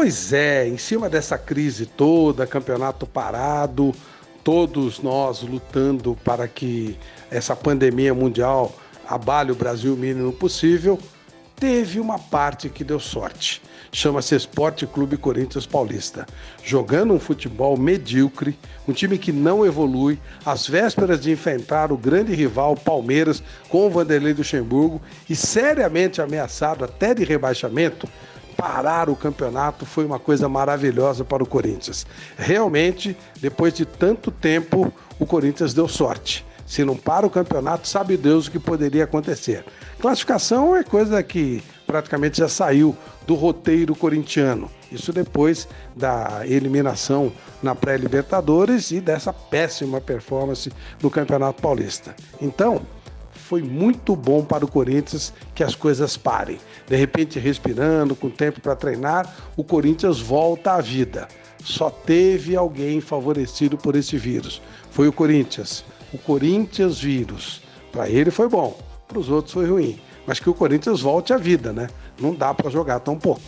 Pois é, em cima dessa crise toda, campeonato parado, todos nós lutando para que essa pandemia mundial abale o Brasil o mínimo possível, teve uma parte que deu sorte. Chama-se Esporte Clube Corinthians Paulista. Jogando um futebol medíocre, um time que não evolui, às vésperas de enfrentar o grande rival Palmeiras com o Vanderlei Luxemburgo e seriamente ameaçado até de rebaixamento, parar o campeonato foi uma coisa maravilhosa para o Corinthians. Realmente, depois de tanto tempo, o Corinthians deu sorte. Se não para o campeonato, sabe Deus o que poderia acontecer. Classificação é coisa que praticamente já saiu do roteiro corintiano. Isso depois da eliminação na pré-Libertadores e dessa péssima performance no Campeonato Paulista. Então, foi muito bom para o Corinthians que as coisas parem. De repente, respirando, com tempo para treinar, o Corinthians volta à vida. Só teve alguém favorecido por esse vírus. Foi o Corinthians. O Corinthians vírus. Para ele foi bom, para os outros foi ruim. Mas que o Corinthians volte à vida, né? Não dá para jogar tão pouco.